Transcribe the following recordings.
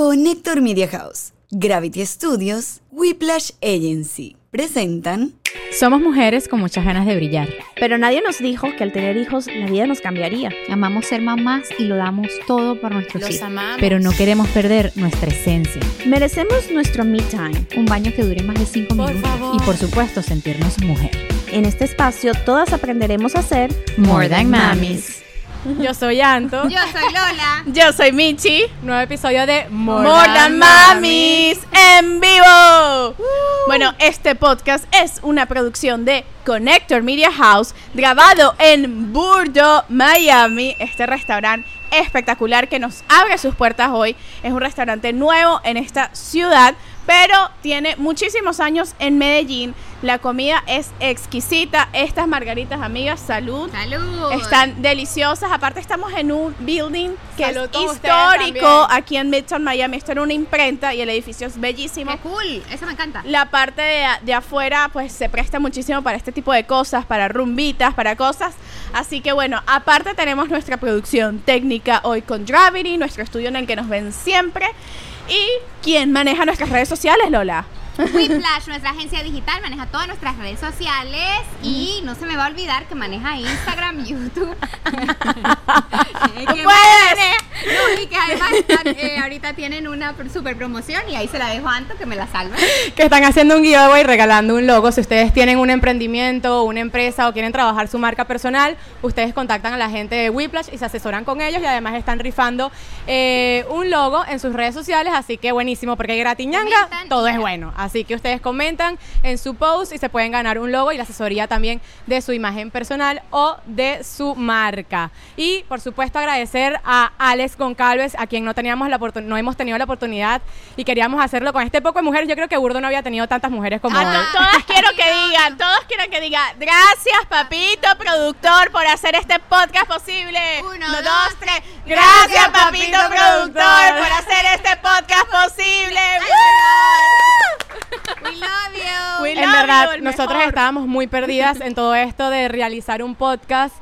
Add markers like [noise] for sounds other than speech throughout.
Connector Media House, Gravity Studios, Whiplash Agency presentan Somos mujeres con muchas ganas de brillar. Pero nadie nos dijo que al tener hijos la vida nos cambiaría. Amamos ser mamás y lo damos todo por nuestros Los hijos. amamos. Pero no queremos perder nuestra esencia. Merecemos nuestro me time. Un baño que dure más de 5 Por minutos. favor. Y por supuesto, sentirnos mujer. En este espacio todas aprenderemos a ser More than mamis. Yo soy Anto. [laughs] Yo soy Lola. Yo soy Michi. Nuevo episodio de More, More Than Than Mamis en vivo. Bueno, este podcast es una producción de Connector Media House, grabado en Burdo, Miami. Este restaurante espectacular que nos abre sus puertas hoy. Es un restaurante nuevo en esta ciudad, pero tiene muchísimos años en Medellín. La comida es exquisita. Estas margaritas, amigas, salud. Salud. Están deliciosas. Aparte estamos en un building que Salud es histórico aquí en Midtown Miami. Esto era una imprenta y el edificio es bellísimo. Qué cool. Eso me encanta. La parte de, de afuera pues se presta muchísimo para este tipo de cosas, para rumbitas, para cosas. Así que bueno, aparte tenemos nuestra producción técnica hoy con Gravity, nuestro estudio en el que nos ven siempre. ¿Y quién maneja nuestras redes sociales, Lola? Whiplash, nuestra agencia digital, maneja todas nuestras redes sociales y no se me va a olvidar que maneja Instagram, [laughs] YouTube. [laughs] Que puedes! maneja- No, y que además están, eh, ahorita tienen una super promoción y ahí se la dejo a Anto que me la salve. que están haciendo un giveaway regalando un logo. Si ustedes tienen un emprendimiento, una empresa o quieren trabajar su marca personal, ustedes contactan a la gente de Whiplash y se asesoran con ellos y además están rifando eh, un logo en sus redes sociales, así que buenísimo porque gratiñanga, todo es bueno. Así que ustedes comentan en su post y se pueden ganar un logo y la asesoría también de su imagen personal o de su marca. Y por supuesto agradecer a Alex Goncalves, a quien no teníamos la no hemos tenido la oportunidad y queríamos hacerlo con este poco de mujeres. Yo creo que Burdo no había tenido tantas mujeres como Ah, hoy. Todas quiero que digan, todos quiero que digan, gracias papito productor por hacer este podcast posible. Uno, dos, dos, tres. Gracias Gracias, papito papito productor productor. por hacer este podcast posible. [laughs] We love you. We en love verdad, you, nosotros mejor. estábamos muy perdidas en todo esto de realizar un podcast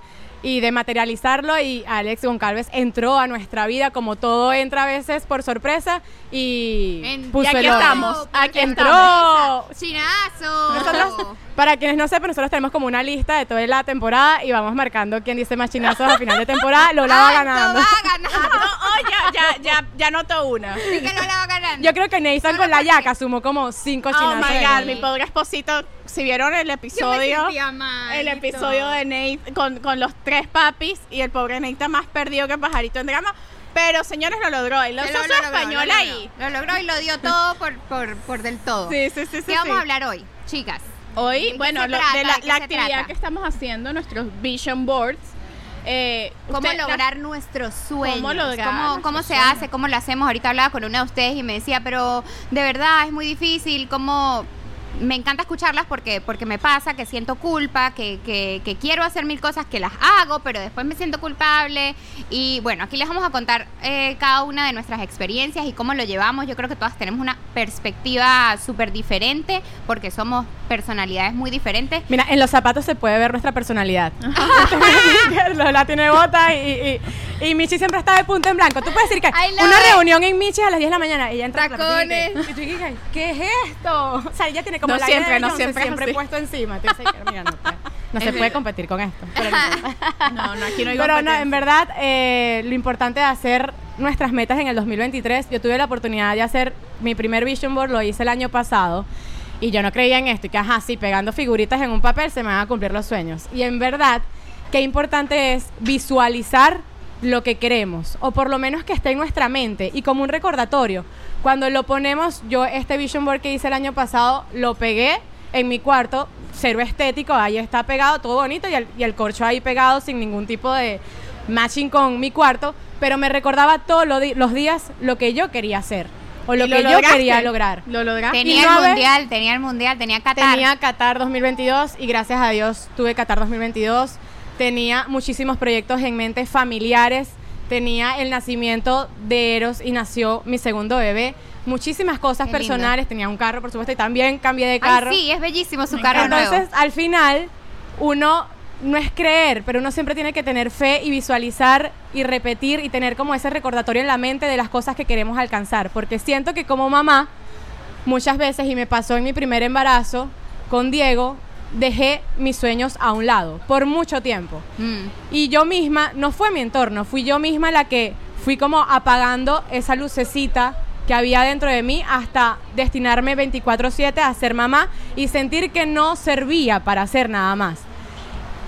y de materializarlo y Alex Goncalves entró a nuestra vida como todo entra a veces por sorpresa y En- puso y aquí el estamos, aquí entró. Chinazo. Nosotros, para quienes no sepan, nosotros tenemos como una lista de toda la temporada y vamos marcando quién dice más chinazos a final de temporada. [laughs] Lola va ganando. va ganando. oh, ya, ya, ya, ya notó una. Sí que Lola va ganando. Yo creo que Nathan con la yaca sumó como cinco Oh chinazos. my de God, mi pobre esposito, si vieron el episodio, mal el episodio de Nate con, con los tres papis y el pobre Nate está más perdido que pajarito en drama. Pero señores, lo logró. Él lo lo español ahí. Lo logró y lo dio todo por, por, por del todo. Sí, sí, sí, sí. ¿Qué vamos sí. a hablar hoy, chicas? Hoy, ¿De qué bueno, se lo- trata? de la, ¿De qué la actividad trata? que estamos haciendo, nuestros vision boards. eh, ¿Cómo lograr nuestros sueños? ¿Cómo lograr ¿Cómo, cómo se hace? ¿Cómo lo hacemos? Ahorita hablaba con una de ustedes y me decía, pero de verdad es muy difícil. ¿Cómo...? Me encanta escucharlas porque, porque me pasa que siento culpa, que, que- quiero hacer mil cosas que las hago, pero después me siento culpable. Y bueno, aquí les vamos a contar eh, cada una de nuestras experiencias y cómo lo llevamos. Yo creo que todas tenemos una perspectiva súper diferente porque somos personalidades muy diferentes. Mira, en los zapatos se puede ver nuestra personalidad. [laughs] [laughs] Lola tiene bota y, y, y Michi siempre está de punto en blanco. Tú puedes decir que una it. reunión en Michi a las 10 de la mañana, ella entra con la Tacones. y tú dices, ¿qué es esto? O sea, ella tiene como No la siempre, idea de no siempre siempre así. puesto encima. Mira, no, no se puede competir con esto. [laughs] Pero, no. No, no, aquí no hay Pero no, en verdad, eh, lo importante de hacer nuestras metas en el 2023, yo tuve la oportunidad de hacer mi primer vision board, lo hice el año pasado, y yo no creía en esto, y que, ajá, sí, pegando figuritas en un papel se me van a cumplir los sueños. Y en verdad, qué importante es visualizar lo que queremos, o por lo menos que esté en nuestra mente, y como un recordatorio. Cuando lo ponemos, yo este vision board que hice el año pasado, lo pegué en mi cuarto, cero estético, ahí está pegado, todo bonito, y el, y el corcho ahí pegado sin ningún tipo de matching con mi cuarto, pero me recordaba todos los días lo que yo quería hacer, o lo ¿Y que yo quería lograr. Lo lograste. Tenía el mundial, tenía el mundial, tenía Qatar. Tenía Qatar 2022 y gracias a Dios tuve Qatar 2022. Tenía muchísimos proyectos en mente familiares. Tenía el nacimiento de Eros y nació mi segundo bebé. Muchísimas cosas Qué lindo. personales. Tenía un carro, por supuesto, y también cambié de Ay, carro. sí, es bellísimo su Me carro nuevo. Entonces, al final, uno no es creer, pero uno siempre tiene que tener fe y visualizar y repetir y tener como ese recordatorio en la mente de las cosas que queremos alcanzar. Porque siento que como mamá, muchas veces, y me pasó en mi primer embarazo con Diego, dejé mis sueños a un lado por mucho tiempo. Mm. Y yo misma, no fue mi entorno, fui yo misma la que fui como apagando esa lucecita que había dentro de mí hasta destinarme 24/7 a ser mamá y sentir que no servía para hacer nada más.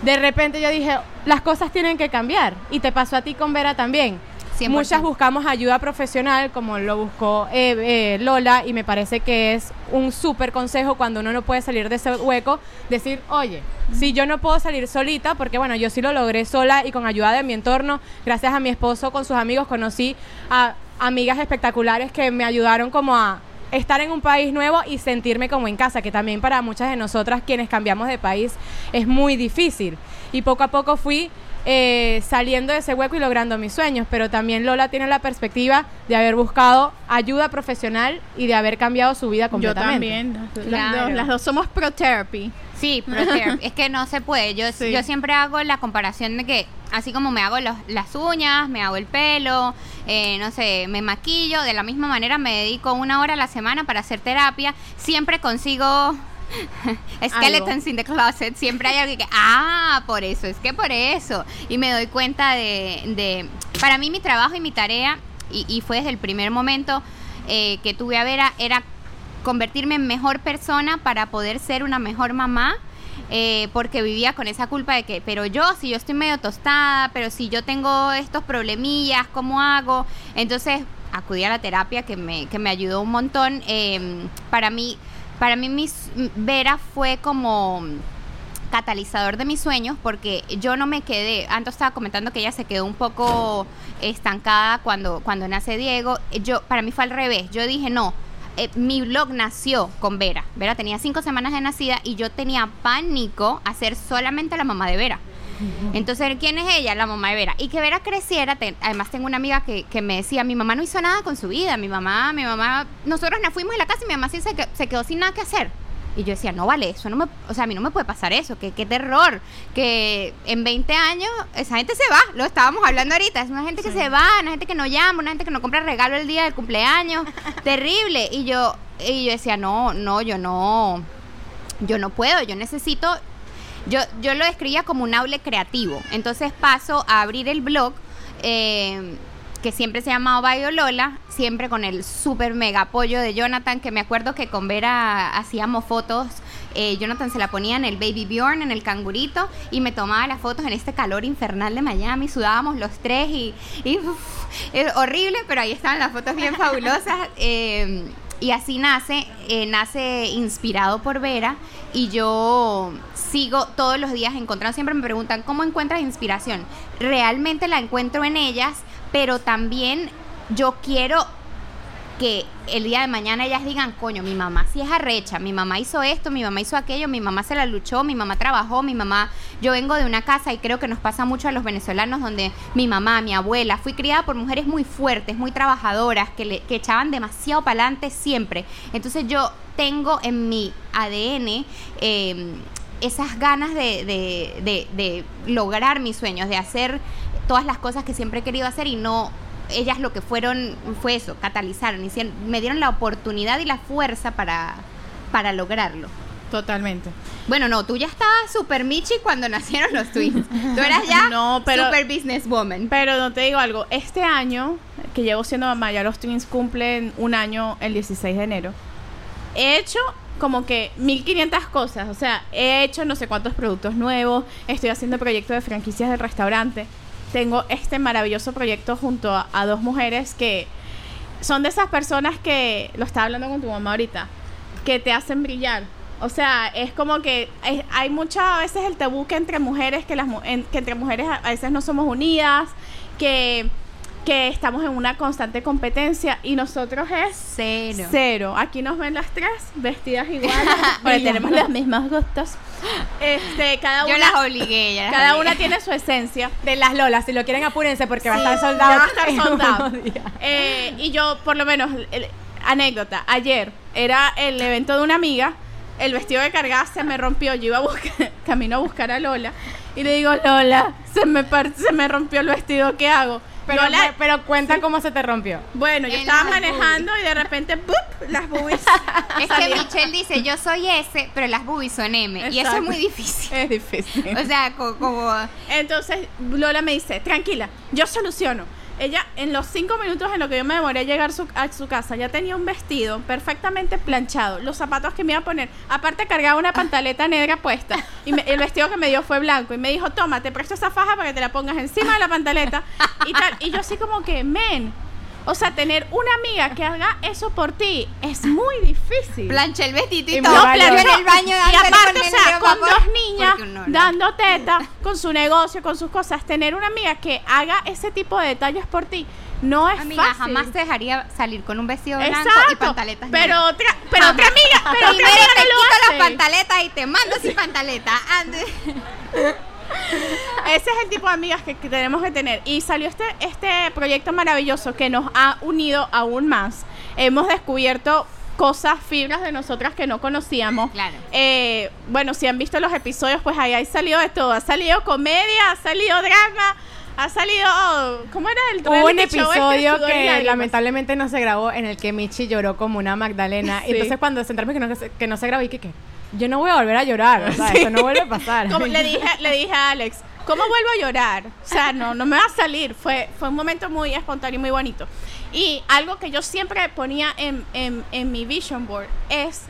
De repente yo dije, las cosas tienen que cambiar. Y te pasó a ti con Vera también. 100%. Muchas buscamos ayuda profesional, como lo buscó eh, eh, Lola, y me parece que es un súper consejo cuando uno no puede salir de ese hueco, decir, oye, si yo no puedo salir solita, porque bueno, yo sí lo logré sola y con ayuda de mi entorno, gracias a mi esposo, con sus amigos, conocí a amigas espectaculares que me ayudaron como a estar en un país nuevo y sentirme como en casa, que también para muchas de nosotras quienes cambiamos de país es muy difícil. Y poco a poco fui eh, saliendo de ese hueco y logrando mis sueños, pero también Lola tiene la perspectiva de haber buscado ayuda profesional y de haber cambiado su vida Yo completamente. también. Las, dos, las dos somos pro therapy. Sí, pero [laughs] es que no se puede. Yo, Sí. yo siempre hago la comparación de que, así como me hago los- las uñas, me hago el pelo, eh, no sé, me maquillo, de la misma manera me dedico una hora a la semana para hacer terapia. Siempre consigo [laughs] skeletons in the closet. Siempre hay algo que, ah, por eso, es que por eso. Y me doy cuenta de, de para mí mi trabajo y mi tarea, y, y fue desde el primer momento eh, que tuve a Vera, era convertirme en mejor persona para poder ser una mejor mamá. eh, porque vivía con esa culpa de que, pero yo, si yo estoy medio tostada, pero si yo tengo estos problemillas, ¿cómo hago? Entonces acudí a la terapia que me, que me ayudó un montón. Eh, para mí, para mí mis, Vera fue como catalizador de mis sueños porque yo no me quedé, antes estaba comentando que ella se quedó un poco estancada cuando, cuando nace Diego, yo para mí fue al revés, yo dije no, eh, mi blog nació con Vera, Vera tenía cinco semanas de nacida y yo tenía pánico a ser solamente la mamá de Vera. Entonces, ¿quién es ella? La mamá de Vera. Y que Vera creciera, te- además tengo una amiga que, que me decía, mi mamá no hizo nada con su vida, mi mamá, mi mamá, nosotros nos fuimos de la casa y mi mamá sí se, se quedó sin nada que hacer. Y yo decía, no vale, eso no me, o sea, a mí no me puede pasar eso, que qué terror, que en 20 años esa gente se va, lo estábamos hablando ahorita, es una gente que se va, una gente que no llama, una gente que no compra regalo el día del cumpleaños, [laughs] terrible. Y yo, y yo decía, no, no, yo no, yo no puedo, yo necesito, yo, yo lo describía como un aule creativo. Entonces paso a abrir el blog, eh, que siempre se llamaba Bayo Lola, siempre con el super mega apoyo de Jonathan, que me acuerdo que con Vera hacíamos fotos. eh, Jonathan se la ponía en el Baby Bjorn, en el cangurito, y me tomaba las fotos en este calor infernal de Miami. Sudábamos los tres y, y uf, es horrible, pero ahí estaban las fotos bien fabulosas. [laughs] eh, y así nace, eh, nace inspirado por Vera y yo sigo todos los días encontrando, siempre me preguntan, ¿cómo encuentras inspiración? Realmente la encuentro en ellas, pero también yo quiero que el día de mañana ellas digan, coño, mi mamá sí es arrecha, mi mamá hizo esto, mi mamá hizo aquello, mi mamá se la luchó, mi mamá trabajó, mi mamá, yo vengo de una casa y creo que nos pasa mucho a los venezolanos donde mi mamá, mi abuela, fui criada por mujeres muy fuertes, muy trabajadoras, que, le, que echaban demasiado para adelante siempre. Entonces yo tengo en mi ADN eh, esas ganas de, de- de- de lograr mis sueños, de hacer todas las cosas que siempre he querido hacer y no ellas lo que fueron fue eso, catalizaron, hicieron, me dieron la oportunidad y la fuerza para, para lograrlo. Totalmente. Bueno, no, tú ya estabas super michi cuando [laughs] nacieron los twins. Tú eras ya No, pero- super businesswoman. Pero no te digo algo. Este año, que llevo siendo mamá, ya los twins cumplen un año el 16 de enero. He hecho como que 1500 cosas. O sea, he hecho no sé cuántos productos nuevos. Estoy haciendo proyectos de franquicias del restaurante. Tengo este maravilloso proyecto junto a, dos mujeres que son de esas personas que, lo estaba hablando con tu mamá ahorita, que te hacen brillar. O sea, es como que hay muchas a veces el tabú entre mujeres, que, las, que entre mujeres a veces no somos unidas, que, que estamos en una constante competencia y nosotros es Cero. cero. Aquí nos ven las tres vestidas [laughs] iguales, porque tenemos los mismos gustos. Este, cada Yo una, las obligué. ya las cada obligué. una tiene su esencia. De las Lolas, si lo quieren apúrense porque va a estar soldado. va a estar. Eh, y yo, por lo menos, el- anécdota, ayer era el evento de una amiga, el vestido de cargada se me rompió, yo iba a buscar, [laughs] camino a buscar a Lola, Y le digo, Lola, se me, par- se me rompió el vestido, ¿qué hago? Pero, Lola, pero cuenta cómo se te rompió. bueno, yo En estaba manejando y de repente, ¡pup! las boobies. [laughs] Es que. Michelle dice, yo soy S, pero las boobies son M. Y eso es muy difícil. Es difícil. O sea, co- como... Entonces Lola me dice, tranquila, yo soluciono. Ella, en los cinco minutos en lo que yo me demoré a llegar su- a su casa, ya tenía un vestido perfectamente planchado, los zapatos que me iba a poner, aparte cargaba una pantaleta negra puesta, y me- el vestido que me dio fue blanco, y me dijo, toma, te presto esa faja para que te la pongas encima de la pantaleta, y tal, y yo así como que, men, o sea, tener una amiga que haga eso por ti es muy difícil. Planché el vestido y valió. en el baño y aparte, con o sea, con dos niñas no. dando teta, con su negocio, con sus cosas, tener una amiga que haga ese tipo de detalles por ti no es Amiga, fácil. jamás te dejaría salir con un vestido blanco y pantaletas pero negras. otra, pero otra amiga, pero otra amiga te no lo quito hace. las pantaletas y te mando sin pantaleta. Ande. [laughs] Ese es el tipo de amigas que, que tenemos que tener. Y salió este, este proyecto maravilloso que nos ha unido aún más. Hemos descubierto cosas, fibras de nosotras que no conocíamos. Claro. Eh, bueno, si han visto los episodios, pues ahí ha salido de todo. Ha salido comedia, ha salido drama, ha salido... ¿Cómo era el Hubo un este, episodio y que Lágrimas? lamentablemente no se grabó en el que Michi lloró como una Magdalena. Sí. Y entonces cuando se enteró que no, se- que no se grabó, y que, que yo no voy a volver a llorar. O sea, Sí. eso no vuelve a pasar. Como le dije, le dije a Alex, ¿cómo vuelvo a llorar? O sea, no, no me va a salir. Fue, fue un momento muy espontáneo y muy bonito. Y algo que yo siempre ponía en, en, en mi vision board es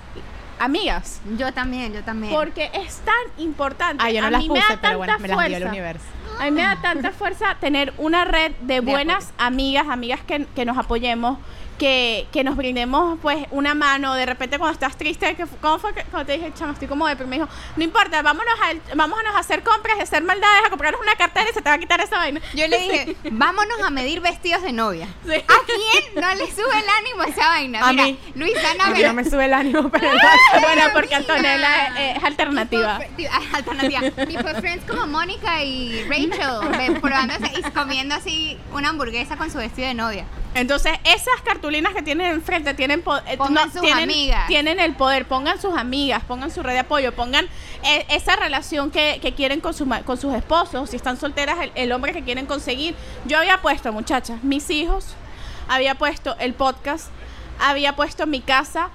amigas. Yo también, yo también. Porque es tan importante. Ah, yo no a las mí me puse, da pero bueno, tanta me las dio el fuerza. universo. A mí me da tanta fuerza tener una red de buenas amigas, amigas que, que nos apoyemos, que, que nos brindemos pues una mano. De repente cuando estás triste, que, ¿cómo fue que cuando te dije, chamo, estoy como de Me dijo, no importa, vámonos a, vámonos a hacer compras, a hacer maldades, a comprarnos una cartera y se te va a quitar esa vaina. Yo le [laughs] dije, vámonos a medir vestidos de novia. Sí. ¿A quién no le sube el ánimo a esa vaina? A Mira, mí. Luisana A mí no me sube el ánimo, pero bueno, porque Antonella es, es alternativa. Ah, [laughs] alternativa. Tipo friends como Mónica y Rachel, probándose y comiendo así una hamburguesa con su vestido de novia. Entonces, esas cartulinas que tienen enfrente tienen, eh, sus tienen, amigas. tienen el poder. Pongan sus amigas, pongan su red de apoyo, pongan eh, esa relación que, que quieren con, su ma- con sus esposos. Si están solteras, el, el hombre que quieren conseguir. Yo había puesto, muchachas, mis hijos, había puesto el podcast, había puesto mi casa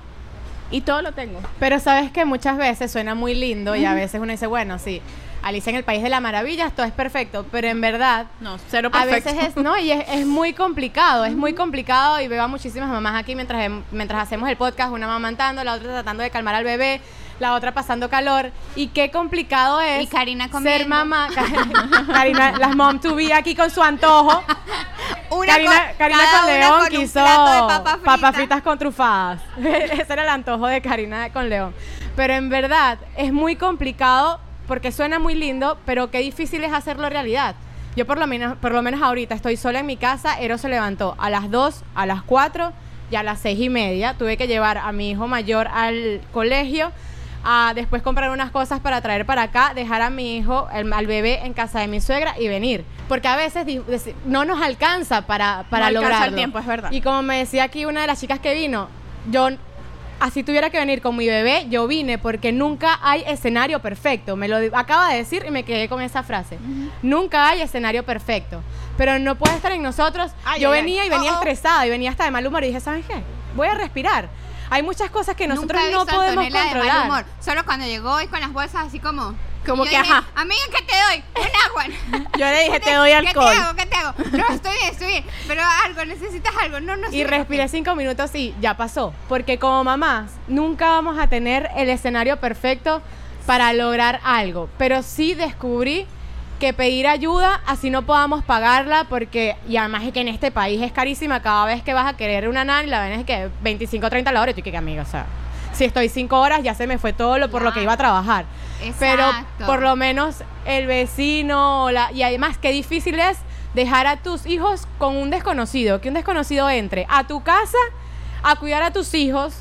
y todo lo tengo. Pero sabes que muchas veces suena muy lindo y a veces uno dice, bueno, sí, Alicia en el País de las Maravillas, todo es perfecto, pero en verdad No, cero a veces es, no, y es, es muy complicado, es muy complicado y veo a muchísimas mamás aquí mientras, mientras hacemos el podcast, una mamantando, la otra tratando de calmar al bebé, la otra pasando calor y qué complicado es Y Karina ser mamá, [laughs] [laughs] Karina, las mom to be aquí con su antojo. Una Karina, con- Karina con León con quiso papas fritas. fritas con trufadas. [laughs] Ese era el antojo de Karina con León. Pero en verdad es muy complicado porque suena muy lindo, pero qué difícil es hacerlo realidad. Yo por lo menos, por lo menos ahorita estoy sola en mi casa, Ero se levantó a las 2, a las 4 y a las 6 y media. Tuve que llevar a mi hijo mayor al colegio, a después comprar unas cosas para traer para acá, dejar a mi hijo, el- al bebé en casa de mi suegra y venir. Porque a veces no nos alcanza para, para No alcanza el lograrlo. tiempo, es verdad. Y como me decía aquí una de las chicas que vino, yo así tuviera que venir con mi bebé, yo vine porque nunca hay escenario perfecto. Me lo acaba de decir y me quedé con esa frase. Nunca hay escenario perfecto. Pero no puede estar en nosotros. Ay, yo ay, venía ay. y venía Oh, estresada y venía hasta de mal humor y dije, ¿sabes qué? Voy a respirar. Hay muchas cosas que nosotros Nunca no podemos Antonella de mal controlar. humor. Solo cuando llegó y con las bolsas así como... Como yo que, dije, ajá. Amiga, ¿qué te doy? Un agua. [laughs] Yo le dije, ¿Qué te doy ¿Qué alcohol. te hago? ¿Qué te hago? No, [laughs] estoy bien, estoy bien. Pero algo, necesitas algo. No, no Y respiré cinco minutos y ya pasó. Porque como mamás, nunca vamos a tener el escenario perfecto para lograr algo. Pero sí descubrí que pedir ayuda, así no podamos pagarla, porque, y además es que en este país es carísima, cada vez que vas a querer una nani, la ven es que 25 o 30 la hora, y tú que amiga, o sea, si estoy cinco horas ya se me fue todo lo por lo que iba a trabajar. Pero Exacto. por lo menos el vecino, la, y además qué difícil es dejar a tus hijos con un desconocido, que un desconocido entre a tu casa a cuidar a tus hijos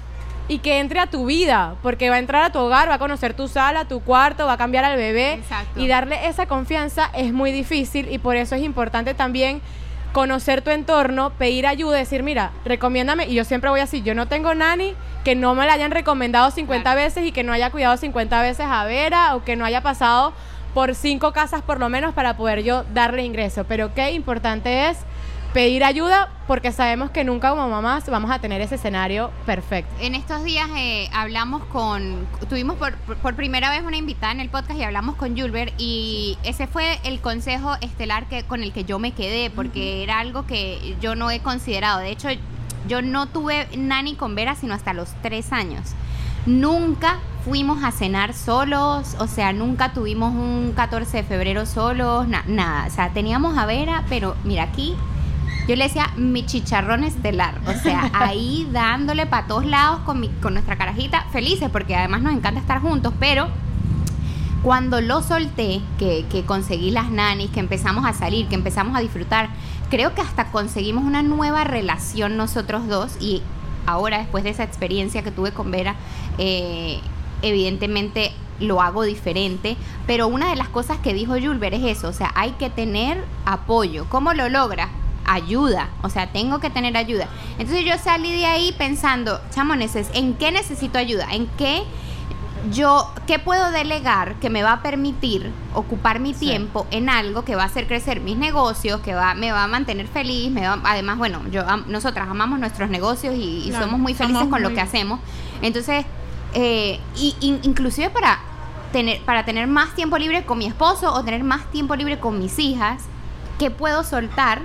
y que entre a tu vida, porque va a entrar a tu hogar, va a conocer tu sala, tu cuarto, va a cambiar al bebé Exacto. y darle esa confianza es muy difícil y por eso es importante también conocer tu entorno, pedir ayuda, decir, mira, recomiéndame, y yo siempre voy así, yo no tengo nani que no me la hayan recomendado 50 Claro. veces y que no haya cuidado 50 veces a Vera o que no haya pasado por cinco casas por lo menos para poder yo darle ingreso. Pero qué importante es pedir ayuda porque sabemos que nunca como mamás vamos a tener ese escenario perfecto. En estos días eh, hablamos con, tuvimos por, por primera vez una invitada en el podcast y hablamos con Julber y ese fue el consejo estelar que, con el que yo me quedé porque era algo que yo no he considerado. De hecho, yo no tuve nani con Vera sino hasta los tres años. Nunca fuimos a cenar solos, o sea, nunca tuvimos un 14 de febrero solos, na- nada. O sea, teníamos a Vera, pero mira aquí, yo le decía mi chicharrón estelar, o sea, [laughs] ahí dándole para todos lados con, mi, con nuestra carajita, felices, porque además nos encanta estar juntos, pero cuando lo solté, que, que conseguí las nanis, que empezamos a salir, que empezamos a disfrutar, creo que hasta conseguimos una nueva relación nosotros dos y ahora después de esa experiencia que tuve con Vera, eh, evidentemente lo hago diferente, pero una de las cosas que dijo Julber es eso, o sea, hay que tener apoyo. ¿Cómo lo logra? Ayuda, o sea, tengo que tener ayuda. Entonces yo salí de ahí pensando, chamones, ¿en qué necesito ayuda? ¿En qué yo, qué puedo delegar que me va a permitir ocupar mi tiempo en algo que va a hacer crecer mis negocios, que va, me va a mantener feliz, me va, además, bueno, yo, am- nosotras amamos nuestros negocios y, y Claro, somos muy felices somos con lo que hacemos. Entonces, eh, y, in- inclusive para tener, para tener más tiempo libre con mi esposo o tener más tiempo libre con mis hijas, ¿qué puedo soltar?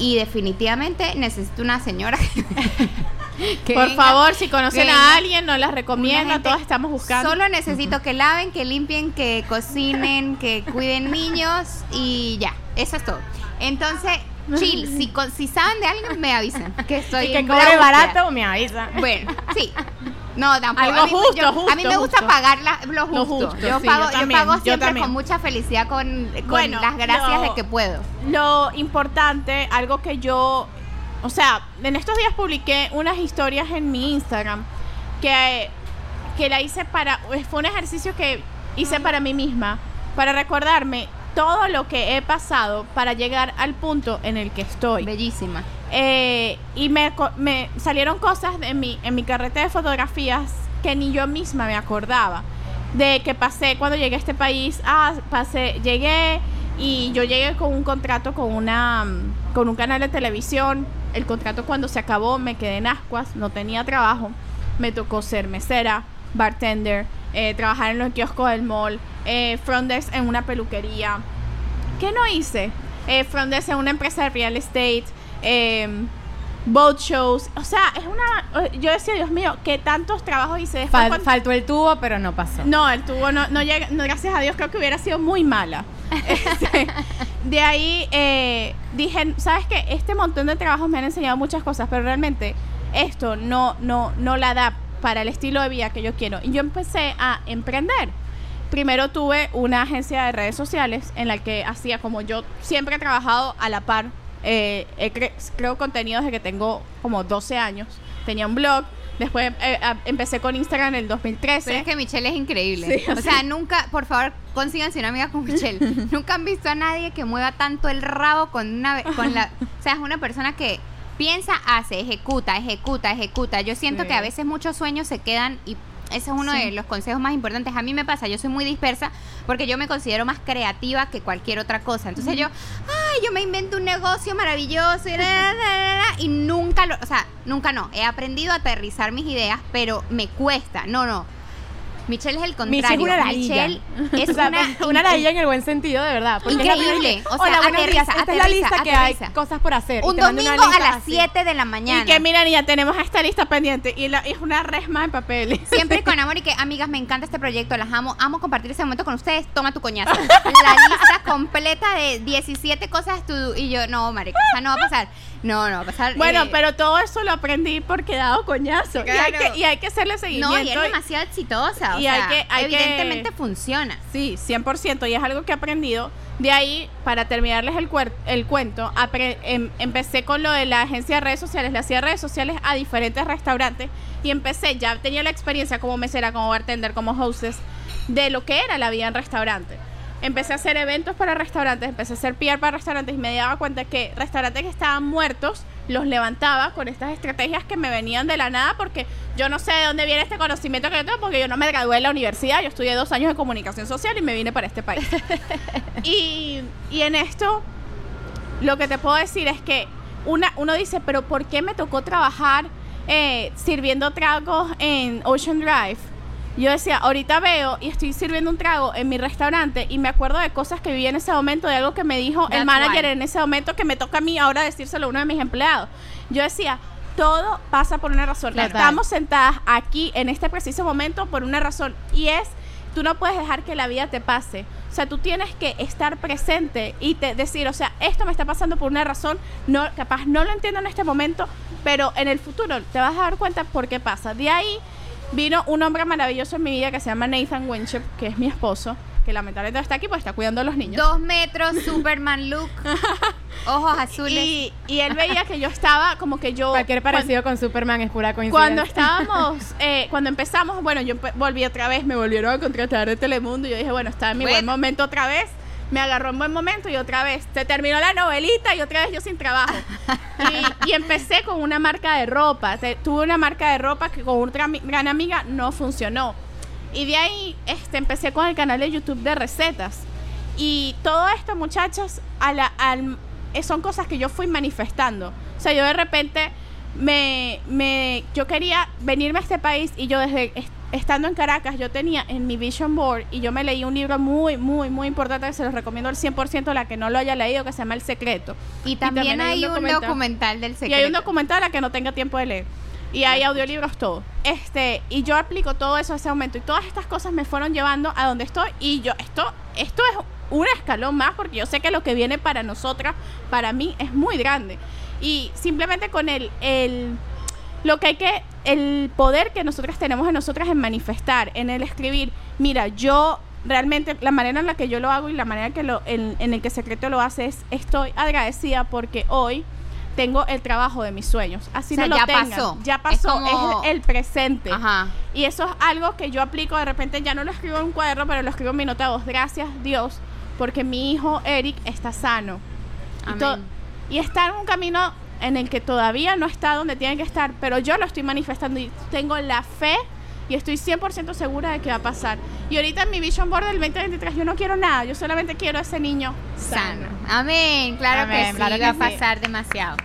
Y definitivamente necesito una señora [laughs] que, Por venga- favor, si conocen a alguien, no las recomienda. Todos estamos buscando. Solo necesito que laven, que limpien, que cocinen, [laughs] que cuiden niños y ya. Eso es todo. Entonces, chill. [laughs] Si, si saben de alguien, me avisan. Que estoy Y que cobre barato, me avisa. Bueno, sí. No, tampoco. Algo a mí, justo, yo- a justo, mí me gusta justo. pagar la- lo justo. Lo justo, yo, sí, pago, yo yo también, pago yo siempre con mucha felicidad, con, con Bueno, las gracias lo- de que puedo. Lo importante, algo que yo, o sea, en estos días publiqué unas historias en mi Instagram que, que la hice para, fue un ejercicio que hice para mí misma, para recordarme todo lo que he pasado para llegar al punto en el que estoy. Bellísima. Eh, y me, salieron cosas en mi, en mi carrete de fotografías que ni yo misma me acordaba. De que pasé cuando llegué a este país, ah, pasé, llegué y yo llegué con un contrato con una con un canal de televisión. El contrato cuando se acabó me quedé en ascuas, no tenía trabajo. Me tocó ser mesera, bartender, eh, trabajar en los kioscos del mall, eh, front desk en una peluquería. ¿Qué no hice? Eh, front desk en una empresa de real estate, eh, boat shows. O sea, es una. Yo decía, Dios mío, ¿qué tantos trabajos hice después? Fal- cuando- faltó el tubo, pero no pasó. no, el tubo no, no llega, no, gracias a Dios creo que hubiera sido muy mala. [laughs] Este, de ahí eh, dije, ¿sabes qué? Este montón de trabajos me han enseñado muchas cosas, pero realmente esto no, no, no la da para el estilo de vida que yo quiero. Y yo empecé a emprender. Primero tuve una agencia de redes sociales en la que hacía como yo siempre he trabajado a la par. eh, cre- creo contenido desde que tengo como 12 años. Tenía un blog. Después eh, empecé con Instagram en el 2013. Pero es que Michelle es increíble. Sí, o sea, nunca, por favor, consíganse una amiga con Michelle. [laughs] nunca han visto a nadie que mueva tanto el rabo con una con la, o sea, es una persona que piensa, hace, ejecuta, ejecuta, ejecuta. Yo siento Sí. que a veces muchos sueños se quedan y ese es uno de los consejos más importantes. A mí me pasa, yo soy muy dispersa porque yo me considero más creativa que cualquier otra cosa. Entonces yo, ay, yo me invento un negocio maravilloso y, la, la, la, la, y nunca lo, o sea, nunca no. He aprendido a aterrizar mis ideas, pero me cuesta. No, no. Michelle es el Michelle es contrario. una ladilla. Michelle [laughs] es O sea, una, una ladilla en el buen sentido, de verdad. Increíble. O sea, Hola, aterriza. Esta es la aterriza, lista que aterriza. hay cosas por hacer. y Un una domingo a las así. 7 de la mañana. Y que mira, niña, tenemos esta lista pendiente y, la, es una resma de papeles. [laughs] Siempre con amor y que, amigas, me encanta este proyecto, las amo, amo compartir ese momento con ustedes, toma tu coñazo. [laughs] La lista completa de 17 cosas to do. Y yo, no, marica, o sea, no va a pasar. No, no va a pasar. Bueno, eh, pero todo eso lo aprendí porque he dado coñazo. Y, hay que, y hay que hacerle seguimiento. No, y es demasiado exitosa. Y hay sea, que- hay que- evidentemente funciona. Sí, 100%. Y es algo que he aprendido. De ahí, para terminarles el, cuer- el cuento, em- empecé con lo de la agencia de redes sociales. Le hacía redes sociales a diferentes restaurantes. Y empecé, ya tenía la experiencia como mesera, como bartender, como hostess, de lo que era la vida en restaurante. Empecé a hacer eventos para restaurantes, empecé a hacer PR para restaurantes y me daba cuenta que restaurantes que estaban muertos los levantaba con estas estrategias que me venían de la nada porque yo no sé de dónde viene este conocimiento que yo tengo porque yo no me gradué en la universidad, yo estudié dos años de comunicación social y me vine para este país. [laughs] y, y en esto, lo que te puedo decir es que una, uno dice, pero ¿por qué me tocó trabajar eh, sirviendo tragos en Ocean Drive? Yo decía, ahorita veo y estoy sirviendo un trago en mi restaurante y me acuerdo de cosas que viví en ese momento, de algo que me dijo el manager why. en ese momento que me toca a mí ahora decírselo a uno de mis empleados. Yo decía, todo pasa por una razón. Total. Estamos sentadas aquí en este preciso momento por una razón y es, tú no puedes dejar que la vida te pase. O sea, tú tienes que estar presente y te decir, o sea, esto me está pasando por una razón, no, capaz no lo entiendo en este momento, pero en el futuro te vas a dar cuenta por qué pasa. De ahí vino un hombre maravilloso en mi vida que se llama Nathan Winship, que es mi esposo, que lamentablemente no está aquí porque está cuidando a los niños. Dos metros, [laughs] Superman look, [laughs] ojos azules. Y, y él veía que yo estaba como que yo... Cualquier parecido con Superman es pura coincidencia. Cuando estábamos, [laughs] eh, cuando empezamos, bueno, yo volví otra vez, me volvieron a contratar de Telemundo y yo dije, bueno, está en mi buen momento otra vez. Me agarró en buen momento y otra vez se terminó la novelita y otra vez yo sin trabajo. Y, [laughs] y empecé con una marca de ropa. Tuve una marca de ropa que con otra gran amiga no funcionó. Y de ahí este, empecé con el canal de YouTube de recetas. Y todo esto, muchachas, a la, al- eh, son cosas que yo fui manifestando. O sea, yo de repente me, me, yo quería venirme a este país y yo desde estando en Caracas, yo tenía en mi vision board y yo me leí un libro muy, muy, muy importante que se los recomiendo al 100% a la que no lo haya leído, que se llama El Secreto. Y también, hay un documental, del Y secreto. hay un documental a la que no tenga tiempo de leer. Y hay audiolibros, todo. Este, y yo aplico todo eso a ese momento. Y todas estas cosas me fueron llevando a donde estoy. Y yo, esto, esto es un escalón más porque yo sé que lo que viene para nosotras, para mí, es muy grande. Y simplemente con el, el lo que hay que, el poder que nosotras tenemos en nosotras en manifestar, en el escribir, mira, yo realmente, la manera en la que yo lo hago y la manera que lo, en, en el que Secreto lo hace es, estoy agradecida porque hoy tengo el trabajo de mis sueños. Así O sea, no lo ya tengan. pasó. Ya Es pasó, como- es el presente. Ajá. Y eso es algo que yo aplico de repente, ya no lo escribo en un cuaderno, pero lo escribo en mi nota de voz. Gracias Dios, porque mi hijo Eric está sano. Y, Amén. y está en un camino en el que todavía no está donde tiene que estar, pero yo lo estoy manifestando y tengo la fe y estoy 100% segura de que va a pasar. Y ahorita en mi vision board del 2023 yo no quiero nada, yo solamente quiero a ese niño Sano. Amén. Claro Amén, que sí. claro que va a sí. pasar demasiado.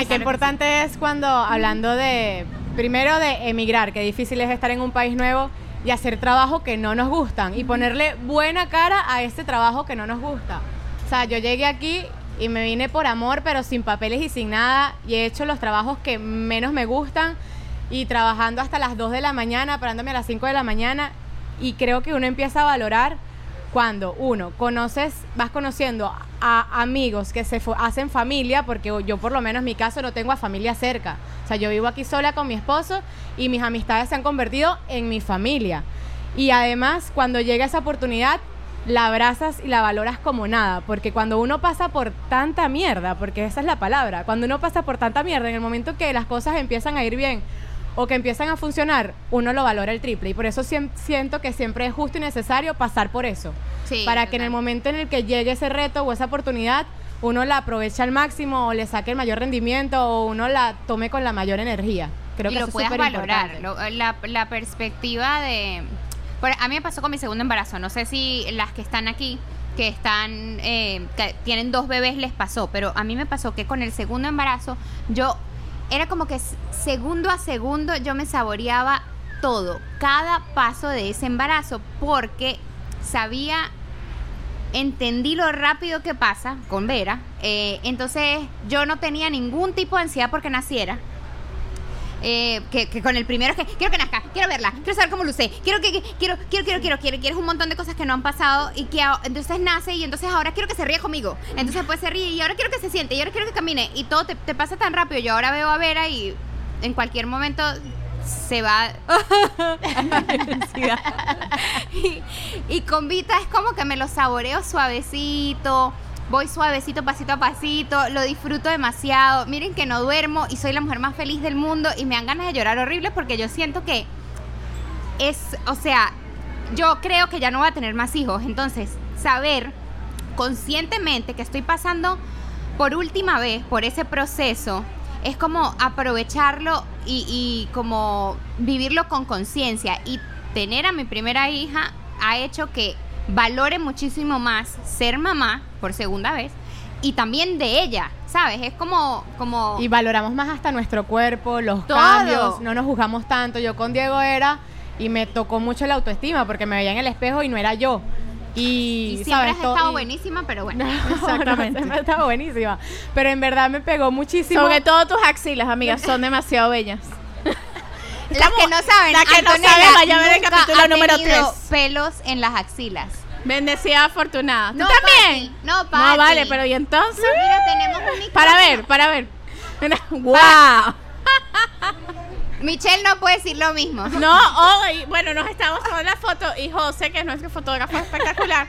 Y qué importante es cuando hablando de, primero de emigrar, qué difícil es estar en un país nuevo y hacer trabajo que no nos gustan y ponerle buena cara a este trabajo que no nos gusta. O sea, yo llegué aquí y me vine por amor, pero sin papeles y sin nada y he hecho los trabajos que menos me gustan y trabajando hasta las 2 de la mañana, parándome a las 5 de la mañana y creo que uno empieza a valorar cuando uno conoces, vas conociendo a amigos que se hacen familia, porque yo por lo menos en mi caso no tengo a familia cerca. O sea, yo vivo aquí sola con mi esposo y mis amistades se han convertido en mi familia. Y además, cuando llega esa oportunidad, la abrazas y la valoras como nada, porque cuando uno pasa por tanta mierda, porque esa es la palabra, cuando uno pasa por tanta mierda, en el momento que las cosas empiezan a ir bien o que empiezan a funcionar, uno lo valora el triple. Y por eso siento que siempre es justo y necesario pasar por eso. Sí, para que en el momento en el que llegue ese reto o esa oportunidad, uno la aproveche al máximo o le saque el mayor rendimiento o uno la tome con la mayor energía. Creo y que lo eso es puedas valorar. Lo- la, la perspectiva de... por- a mí me pasó con mi segundo embarazo. No sé si las que están aquí, que están, eh, que tienen dos bebés, les pasó. Pero a mí me pasó que con el segundo embarazo, yo era como que segundo a segundo yo me saboreaba todo, cada paso de ese embarazo, porque sabía entendí lo rápido que pasa con Vera. eh, entonces yo no tenía ningún tipo de ansiedad porque naciera. Eh, que, que con el primero es que quiero que nazca, quiero verla, quiero saber cómo luce, quiero que, que- quiero, quiero, quiero, quiero, quiero, quieres un montón de cosas que no han pasado y que entonces nace y entonces ahora quiero que se ríe conmigo, entonces después se ríe y ahora quiero que se siente y ahora quiero que camine y todo te, te pasa tan rápido. Yo ahora veo a Vera y en cualquier momento se va [laughs] [laughs] y, y con Vita es como que me lo saboreo suavecito, voy suavecito, pasito a pasito, lo disfruto demasiado. Miren que no duermo y soy la mujer más feliz del mundo y me dan ganas de llorar horrible porque yo siento que es, o sea, yo creo que ya no voy a tener más hijos, entonces saber conscientemente que estoy pasando por última vez, por ese proceso, es como aprovecharlo y, y como vivirlo con conciencia. Y tener a mi primera hija ha hecho que valore muchísimo más ser mamá por segunda vez y también de ella, ¿sabes? Es como... como Y valoramos más hasta nuestro cuerpo, los Todo. cambios, no nos juzgamos tanto. Yo con Diego era y me tocó mucho la autoestima porque me veía en el espejo y no era yo. Y, y siempre ¿sabes? has estado y- buenísima, pero bueno. [laughs] [laughs] Exactamente. siempre estaba buenísima. Pero en verdad me pegó muchísimo. Sobre todo tus axilas, amigas, son demasiado bellas. Las que no saben, la que no saben, vaya a ver el capítulo número tenido tres. pelos en las axilas. Bendecida, afortunada. ¿Tú No, también? Pati, no, Pati. No, vale, pero ¿y entonces? Mira, tenemos un micrófono. Para ver, para ver. ¡Wow! [laughs] Michelle no puede decir lo mismo. No, hoy, bueno, nos estamos tomando la foto y José, que es nuestro fotógrafo espectacular,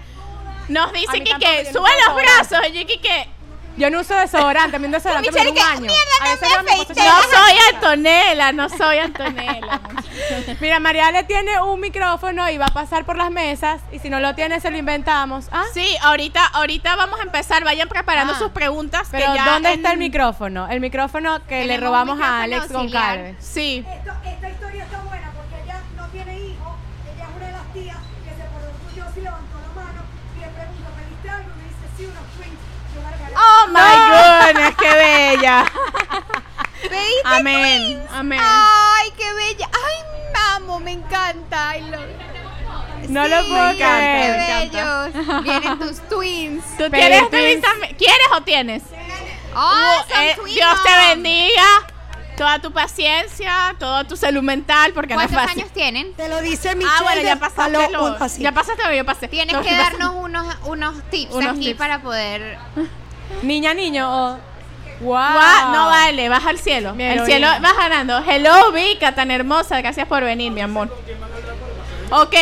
nos dice que, sube los brazos. Y yo que Yo no uso desodorante, a mí un desodorante me un que, año. mierda, A no veces me yo me afeité. puse- no soy Antonella, no soy Antonella. [laughs] Mira, Mariale tiene un micrófono y va a pasar por las mesas y si no lo tiene se lo inventamos. Ah, Sí, ahorita, ahorita vamos a empezar. Vayan preparando Ah. sus preguntas. que pero ya ¿dónde en- está el micrófono? El micrófono que le robamos a Alex auxiliar. Goncalves. Sí. Esto- historia está buena porque ella no tiene hijos, ella es una de las tías que se por orgullosa y levantó la mano y le pregunto, ¿pediste algo? Y me dice, sí, unos twins. Yo me regalé. Oh my goodness, qué bella. [laughs] ¿Pediste Amén. twins? Amén. Ay, qué bella. Ay, amo, me encanta. Ay, lo... No Sí, lo puedo creer. Qué bellos. Vienen tus [laughs] twins. ¿Tú Pedí tienes twins. ¿Quieres o tienes? Oh, Uh, son eh, twins, Dios te bendiga. Toda tu paciencia, toda tu salud mental, porque no es ¿Cuántos fácil. años tienen? Te lo dice Michelle. Ah, bueno, ya pasaste lo, un-. Ya pasaste lo que yo pasé. Tienes que darnos unos, unos tips Unos aquí tips. para poder. Niña, niño o... Wow. Gua- No vale, baja al cielo. Mi el heroína. cielo vas ganando. Hello, Vika, tan hermosa. Gracias por venir, mi amor. Ok,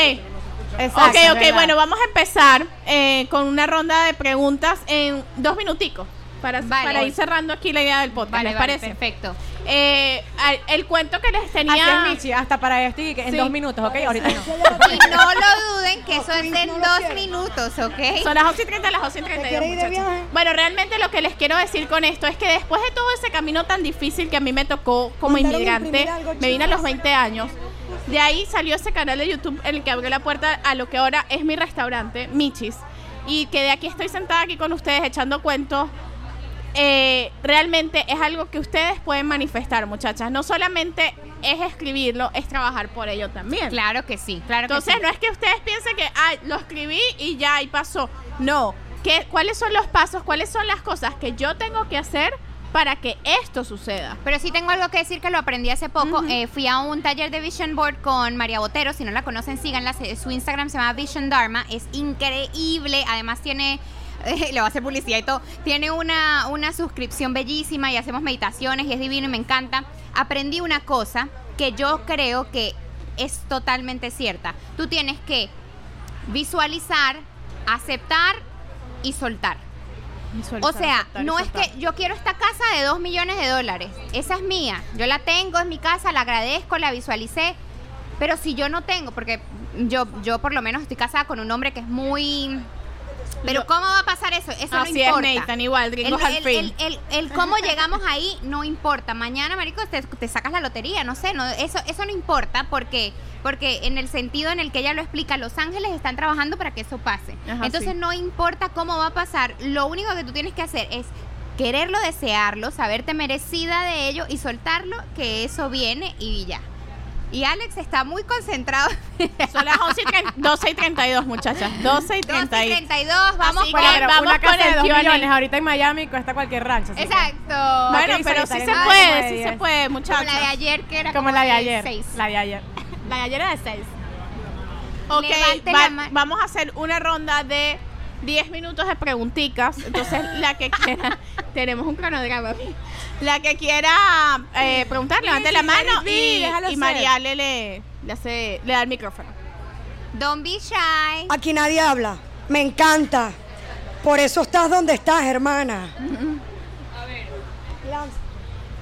Exacto, ok, ok. verdad. Bueno, vamos a empezar eh, con una ronda de preguntas en dos minuticos. Para, Vale. para ir cerrando aquí la idea del podcast, Vale, ¿les vale, parece? perfecto. Eh, el cuento que les Así tenía. es, Michi, hasta para esto y que en Sí. dos minutos, ¿ok? Ahorita no. Y no lo duden que eso es en dos minutos, ¿ok? Son las 11 y 30, las 11 y 32, quiere ir de muchachos. viaje? Bueno, realmente lo que les quiero decir con esto es que después de todo ese camino tan difícil que a mí me tocó como inmigrante, me vine a los 20 años. De ahí salió ese canal de YouTube en el que abrió la puerta a lo que ahora es mi restaurante, Michis. Y que de aquí estoy sentada aquí con ustedes echando cuentos. Eh, realmente es algo que ustedes pueden manifestar, muchachas. No solamente es escribirlo, es trabajar por ello también. Claro que sí, claro que Entonces sí. no es que ustedes piensen que ay, lo escribí y ya y pasó. No. ¿Qué, ¿Cuáles son los pasos? ¿Cuáles son las cosas que yo tengo que hacer para que esto suceda? Pero sí tengo algo que decir que lo aprendí hace poco. Eh, fui a un taller de Vision Board con María Botero. Si no la conocen, síganla. Su Instagram se llama Vision Dharma. Es increíble. Además tiene... [laughs] le voy a hacer publicidad y todo. Tiene una, una suscripción bellísima y hacemos meditaciones y es divino y me encanta. Aprendí una cosa que yo creo que es totalmente cierta. Tú tienes que visualizar, aceptar y soltar. O sea, no es que yo quiero esta casa de 2 millones de dólares. Esa es mía. Yo la tengo, es mi casa, la agradezco, la visualicé. Pero si yo no tengo, porque yo, yo por lo menos estoy casada con un hombre que es muy... Pero ¿cómo va a pasar eso? Eso Así no es, importa. Nathan, igual, El, gringos al el- fin. el- el- el cómo llegamos ahí no importa. Mañana, marico, te, te sacas la lotería, no sé, no, eso, eso no importa porque, porque en el sentido en el que ella lo explica, Los Ángeles están trabajando para que eso pase. Ajá, Entonces sí. no importa cómo va a pasar, lo único que tú tienes que hacer es quererlo, desearlo, saberte merecida de ello y soltarlo, que eso viene y ya. Y Alex está muy concentrado. [laughs] Son las 11 y 30 12 y 32, muchachas. 12 y 12 y 32. 32, vamos Así con Bueno, vamos una casa el millones ahorita en Miami cuesta cualquier rancho. que- Exacto. Bueno, pero sí se puede, como de sí se puede, Como muchachos. la de ayer que era Como la de ayer. seis. La de ayer. La de ayer era de 6. Ok, va- vamos a hacer una ronda de 10 minutos de preguntitas. Entonces, la que quiera, [laughs] tenemos un cronograma. La que quiera eh, preguntar, levante la mano y, ser. Mariale le, le, hace, le da el micrófono. Don't be shy. Aquí nadie habla. Me encanta. Por eso estás donde estás, hermana.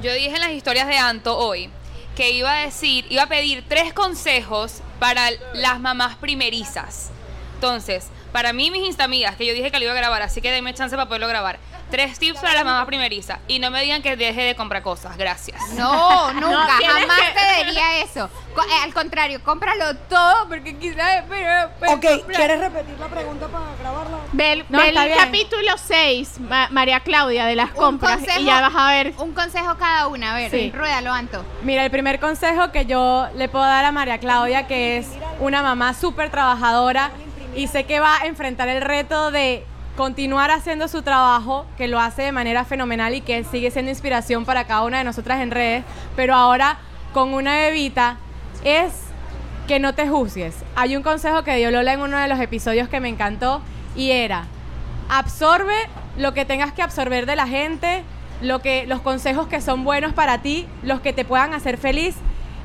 Yo dije en las historias de Anto hoy que iba a decir, iba a pedir tres consejos para las mamás primerizas. Entonces, para mí, mis instamigas, que yo dije que lo iba a grabar, así que denme chance para poderlo grabar. Tres tips para la mamá primeriza. Y no me digan que deje de comprar cosas. Gracias. No, nunca, tienes jamás que- te diría eso. Co- eh, al contrario, cómpralo todo porque quizás... Pero, pero Ok, comprar- ¿quieres repetir la pregunta para grabarla? Ve, el- No, está bien. capítulo 6, María Claudia, de las Un compras. consejo- y ya vas a ver. Un consejo cada una, a ver, Sí. ruédalo, Anto. Mira, el primer consejo que yo le puedo dar a María Claudia, que es una mamá súper trabajadora y sé que va a enfrentar el reto de continuar haciendo su trabajo, que lo hace de manera fenomenal y que sigue siendo inspiración para cada una de nosotras en redes, pero ahora con una bebita, es que no te juzgues. Hay un consejo que dio Lola en uno de los episodios que me encantó y era, absorbe lo que tengas que absorber de la gente, lo que, los consejos que son buenos para ti, los que te puedan hacer feliz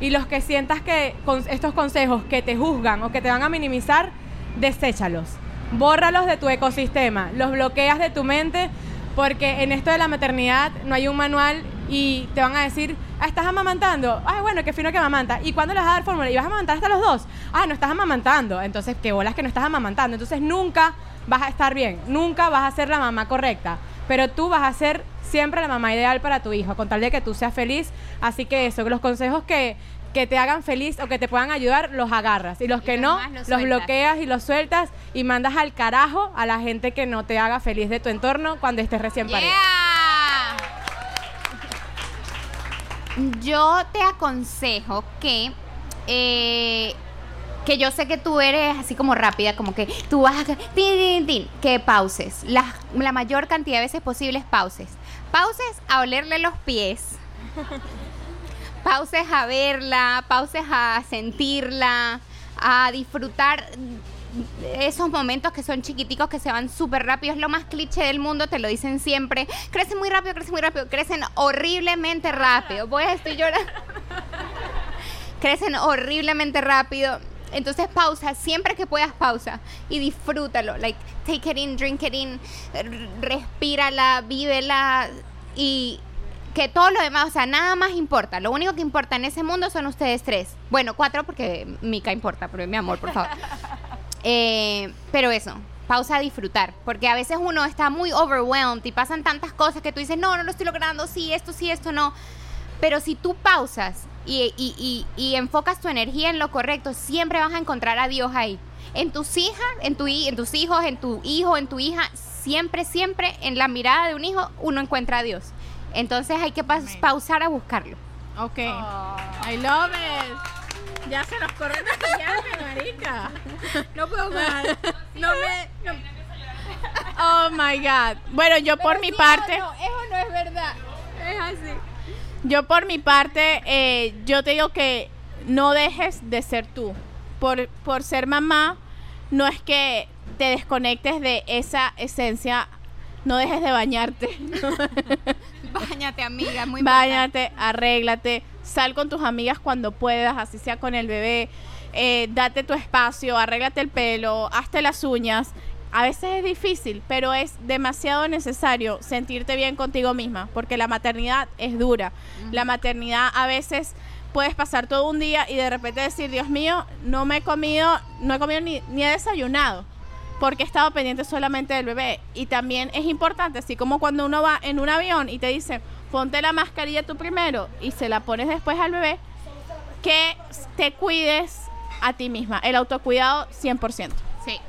y los que sientas que con estos consejos que te juzgan o que te van a minimizar, deséchalos. Bórralos de tu ecosistema, los bloqueas de tu mente porque en esto de la maternidad no hay un manual y te van a decir, ah, estás amamantando. Ay, bueno, qué fino que amamanta. ¿Y cuándo le vas a dar fórmula? ¿Y vas a amamantar hasta los dos? Ah, no estás amamantando. Entonces, qué bolas que no estás amamantando. Entonces, nunca vas a estar bien. Nunca vas a ser la mamá correcta. Pero tú vas a ser siempre la mamá ideal para tu hijo, con tal de que tú seas feliz. Así que eso, los consejos que, que te hagan feliz o que te puean ayudar, los agarras. Y los que no, los bloqueas y los sueltas y mandas al carajo a la gente que no te haga feliz de tu entorno cuando estés recién parida. Yeah. Yo te aconsejo que eh, que yo sé que tú eres así como rápida, como que tú vas a tin, tin, tin, que pauses. La, la mayor cantidad de veces posibles pauses. Pauses a olerle los pies. Pauses a verla, pauses a sentirla, a disfrutar esos momentos que son chiquiticos que se van súper rápido. Es lo más cliché del mundo, te lo dicen siempre. Crecen muy rápido, crecen muy rápido, crecen horriblemente rápido. Voy a estoy llorando. crecen horriblemente rápido. Entonces pausa, siempre que puedas pausa y disfrútalo. Like, take it in, drink it in, respírala, vívela y que todo lo demás, o sea, nada más importa. Lo único que importa en ese mundo son ustedes tres. Bueno, cuatro porque Mika importa, pero mi amor, por favor. [laughs] Eh, pero eso, pausa a disfrutar, porque a veces uno está muy overwhelmed y pasan tantas cosas que tú dices, no, no lo estoy logrando, sí, esto, sí, esto, no. Pero si tú pausas y, y- y- y enfocas tu energía en lo correcto, siempre vas a encontrar a Dios ahí. En tus hijas, en, tu, en tus hijos, en tu hijo, en tu hija, siempre, siempre en la mirada de un hijo uno encuentra a Dios. Entonces hay que pa- pausar a buscarlo. Ok. I love it. Ya se nos corre el maquillaje, marica. No puedo más. No me... Oh my God. Bueno, yo por mi parte. eso no es verdad. Es así. Yo por mi parte, eh, yo te digo que no dejes de ser tú. Por, por ser mamá, no es que te desconectes de esa esencia, no dejes de bañarte. [laughs] Báñate, amiga, muy importante. Báñate, arréglate, sal con tus amigas cuando puedas, así sea con el bebé, eh, date tu espacio, arréglate el pelo, hazte las uñas. A veces es difícil, pero es demasiado necesario sentirte bien contigo misma, porque la maternidad es dura. La maternidad a veces puedes pasar todo un día y de repente decir, Dios mío, no me he comido, no he comido ni, ni he desayunado porque he estado pendiente solamente del bebé. Y también es importante, así como cuando uno va en un avión y te dicen, ponte la mascarilla tú primero y se la pones después al bebé, que te cuides a ti misma. El autocuidado 100%. Sí,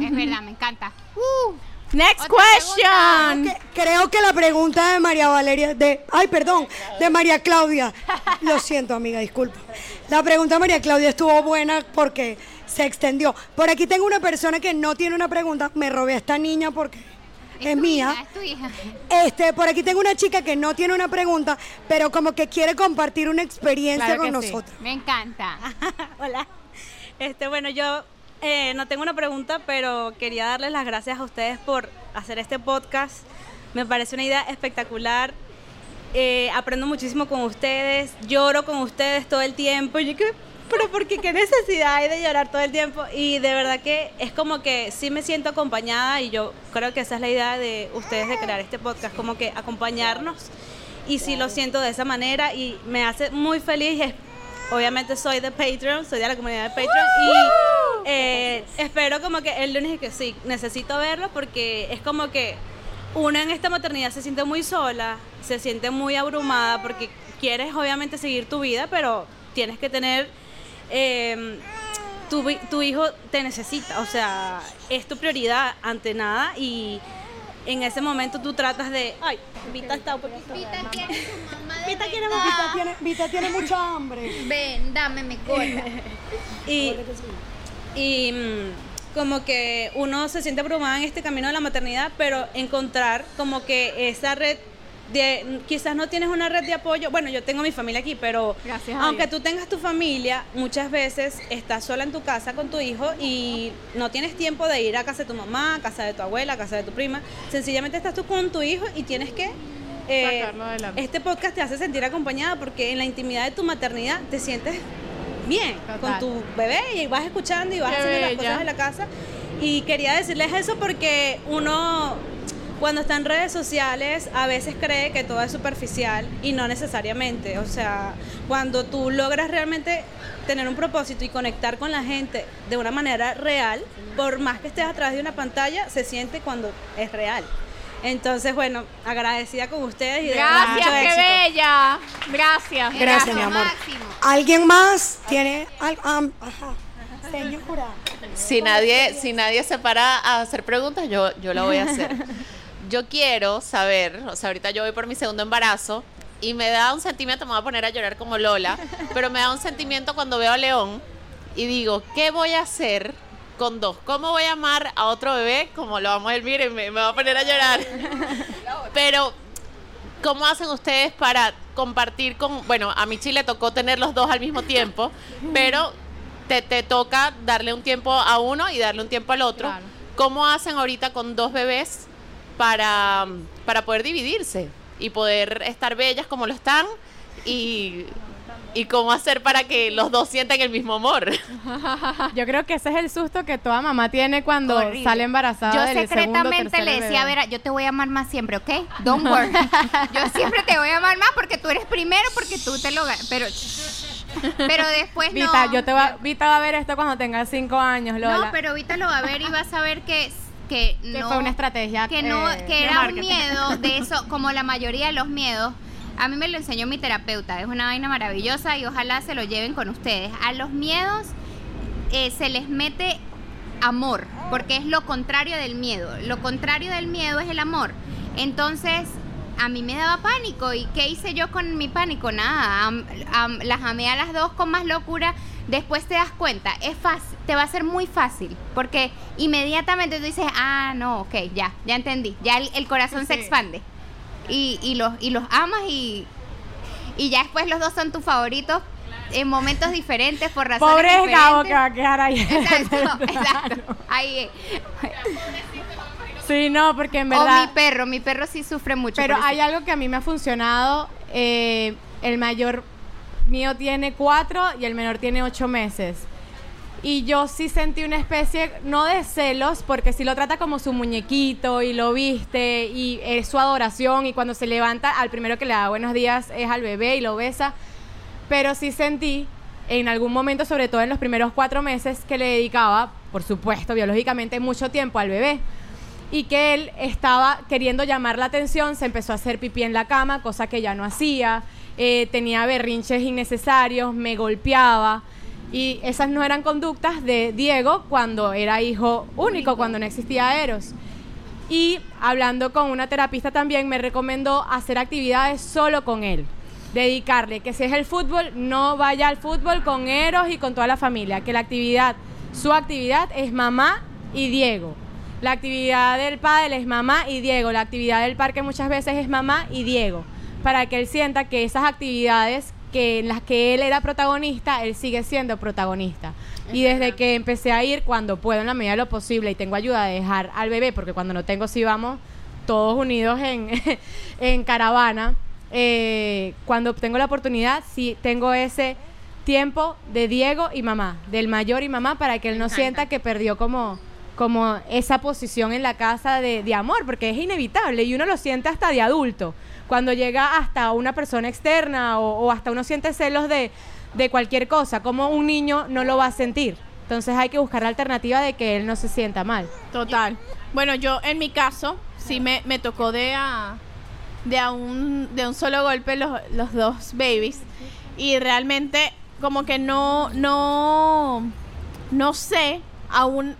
es verdad, me encanta. Uh, Next Otra question. Que- creo que la pregunta de María Valeria, de, ay, perdón, de María Claudia. Lo siento, amiga, disculpa. La pregunta de María Claudia estuvo buena porque se extendió. Por aquí tengo una persona que no tiene una pregunta. Me robé a esta niña porque es, tu mía. hija, es tu hija. Este, por aquí tengo una chica que no tiene una pregunta, pero como que quiere compartir una experiencia Claro con que sí. nosotros. Me encanta. [laughs] Hola. Este, bueno, yo eh, no tengo una pregunta, pero quería darles las gracias a ustedes por hacer este podcast. Me parece una idea espectacular. Eh, aprendo muchísimo con ustedes, lloro con ustedes todo el tiempo. Yo que, pero porque qué necesidad hay de llorar todo el tiempo. Y de verdad que es como que sí me siento acompañada y yo creo que esa es la idea de ustedes de crear este podcast, como que acompañarnos. Y sí lo siento de esa manera y me hace muy feliz. Obviamente soy de Patreon, soy de la comunidad de Patreon y eh, espero como que el lunes que sí, necesito verlo porque es como que una en esta maternidad se siente muy sola, se siente muy abrumada porque quieres obviamente seguir tu vida, pero tienes que tener... eh, tu, tu hijo te necesita, o sea, es tu prioridad ante nada y en ese momento tú tratas de... Ay, Vita está un poquito... Vita quiere su mamá [laughs] de Vita quiere. Vita tiene, Vita tiene mucha hambre. Ven, dame mi cola. [laughs] Y, y mm, como que uno se siente abrumada en este camino de la maternidad, pero encontrar como que esa red de quizás no tienes una red de apoyo. Bueno, yo tengo mi familia aquí, pero Gracias aunque tú tengas tu familia, muchas veces estás sola en tu casa con tu hijo y no tienes tiempo de ir a casa de tu mamá, a casa de tu abuela, a casa de tu prima. Sencillamente estás tú con tu hijo y tienes que eh, Sacarlo adelante. este podcast te hace sentir acompañada porque en la intimidad de tu maternidad te sientes bien con tu bebé y vas escuchando y vas Qué haciendo las cosas de la casa. Y quería decirles eso porque uno cuando está en redes sociales a veces cree que todo es superficial y no necesariamente. O sea, cuando tú logras realmente tener un propósito y conectar con la gente de una manera real, por más que estés a través de una pantalla, se siente cuando es real. Entonces, bueno, agradecida con ustedes y de verdad, Gracias, mucho qué éxito. bella. Gracias. Gracias, mi amor. Máximo. ¿Alguien más tiene algo? ajá. Señora. Si nadie, si nadie se para a hacer preguntas, yo, yo la voy a hacer. [laughs] Yo quiero saber, o sea, ahorita yo voy por mi segundo embarazo y me da un sentimiento, me voy a poner a llorar como Lola, [laughs] pero me da un sentimiento cuando veo a León y digo, ¿qué voy a hacer con dos? ¿Cómo voy a amar a otro bebé? Como lo amo a él, miren, me, me va a poner a llorar. [laughs] Pero, ¿cómo hacen ustedes para compartir con, bueno, a Michi le tocó tener los dos al mismo tiempo, pero te, te toca darle un tiempo a uno y darle un tiempo al otro. Claro. ¿Cómo hacen ahorita con dos bebés para, para poder dividirse y poder estar bellas como lo están y, y cómo hacer para que los dos sientan el mismo amor? [laughs] Yo creo que ese es el susto que toda mamá tiene cuando Horrible. sale embarazada. Yo del segundo, secretamente le decía, bebé. Vera, yo te voy a amar más siempre, ¿ok? Don't worry. [laughs] yo siempre te voy a amar más porque tú eres primero, porque tú te lo ganas. Pero, pero después Vita, no. yo te va, Vita va a ver esto cuando tenga cinco años, Lola. No, pero ahorita lo va a ver y va a saber que, que que no. fue una estrategia. que no, eh, que era un miedo de [laughs] eso, como la mayoría de los miedos. A mí me lo enseñó mi terapeuta, es una vaina maravillosa y ojalá se lo lleven con ustedes. A los miedos eh, se les mete amor, porque es lo contrario del miedo. Lo contrario del miedo es el amor. Entonces, a mí me daba pánico. ¿Y qué hice yo con mi pánico? Nada, am- am- las amé a las dos con más locura. Después te das cuenta, es fácil, te va a ser muy fácil, porque inmediatamente tú dices, ah, no, ok, ya, ya entendí, ya el, el corazón se expande y, y los, y los amas y, y ya después los dos son tus favoritos en momentos diferentes por razones Pobre diferentes. Gabo que va a quedar ahí. [laughs] Exacto, [laughs] exacto. Ahí, eh. Sí, no, porque en O verdad. mi perro, mi perro sí sufre mucho. Pero hay algo que a mí me ha funcionado. eh, el mayor mío tiene cuatro y el menor tiene ocho meses. Y yo sí sentí una especie, no de celos, porque si lo trata como su muñequito y lo viste y es su adoración y cuando se levanta, al primero que le da buenos días es al bebé y lo besa. Pero sí sentí en algún momento, sobre todo en los primeros cuatro meses, que le dedicaba, por supuesto, biológicamente, mucho tiempo al bebé y que él estaba queriendo llamar la atención, se empezó a hacer pipí en la cama, cosa que ya no hacía, eh, tenía berrinches innecesarios, me golpeaba. Y esas no eran conductas de Diego cuando era hijo único, cuando no existía Eros. Y hablando con una terapista también me recomendó hacer actividades solo con él. Dedicarle, que si es el fútbol, no vaya al fútbol con Eros y con toda la familia. Que la actividad, su actividad es mamá y Diego. La actividad del padre es mamá y Diego. La actividad del parque muchas veces es mamá y Diego. Para que él sienta que esas actividades que en las que él era protagonista, él sigue siendo protagonista. Y desde que empecé a ir, cuando puedo, en la medida de lo posible, y tengo ayuda de dejar al bebé, porque cuando no tengo, sí vamos todos unidos en, [laughs] en caravana. eh, cuando tengo la oportunidad, sí tengo ese tiempo de Diego y mamá, del mayor y mamá, para que él no sienta que perdió como, como esa posición en la casa de, amor, porque es inevitable y uno lo siente hasta de adulto. Cuando llega hasta una persona externa o, o hasta uno siente celos de, de cualquier cosa, como un niño no lo va a sentir. Entonces hay que buscar la alternativa de que él no se sienta mal. Total. Bueno, yo en mi caso sí me, me tocó de a, de a un, de un solo golpe los, los dos babies. Y realmente como que no, no, no sé aún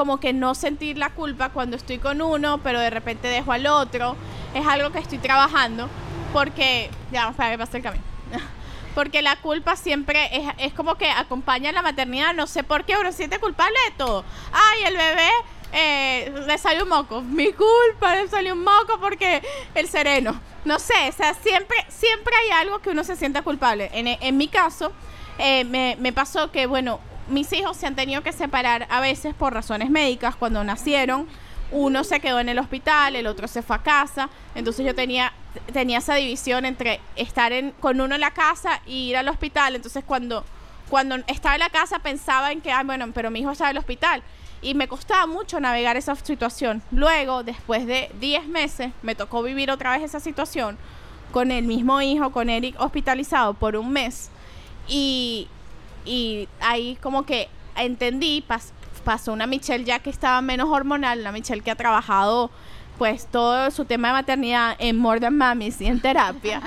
como que no sentir la culpa cuando estoy con uno, pero de repente dejo al otro. Es algo que estoy trabajando porque, ya, para que pase el camino. [laughs] Porque la culpa siempre es, es como que acompaña la maternidad. No sé por qué uno siente culpable de todo. Ay, el bebé eh, le salió un moco. Mi culpa, le salió un moco porque el sereno. No sé, o sea, siempre, siempre hay algo que uno se sienta culpable. En, en mi caso, eh, me, me pasó que, bueno, mis hijos se han tenido que separar a veces por razones médicas cuando nacieron. Uno se quedó en el hospital, el otro se fue a casa. Entonces yo tenía, tenía esa división entre estar en, con uno en la casa y ir al hospital. Entonces cuando, cuando estaba en la casa pensaba en que, ah, bueno, pero mi hijo estaba en el hospital. Y me costaba mucho navegar esa situación. Luego, después de 10 meses, me tocó vivir otra vez esa situación con el mismo hijo, con Eric hospitalizado por un mes. Y, y ahí como que entendí, pas- pasó una Michelle ya que estaba menos hormonal, una Michelle que ha trabajado pues todo su tema de maternidad en More Than Mamis y en terapia.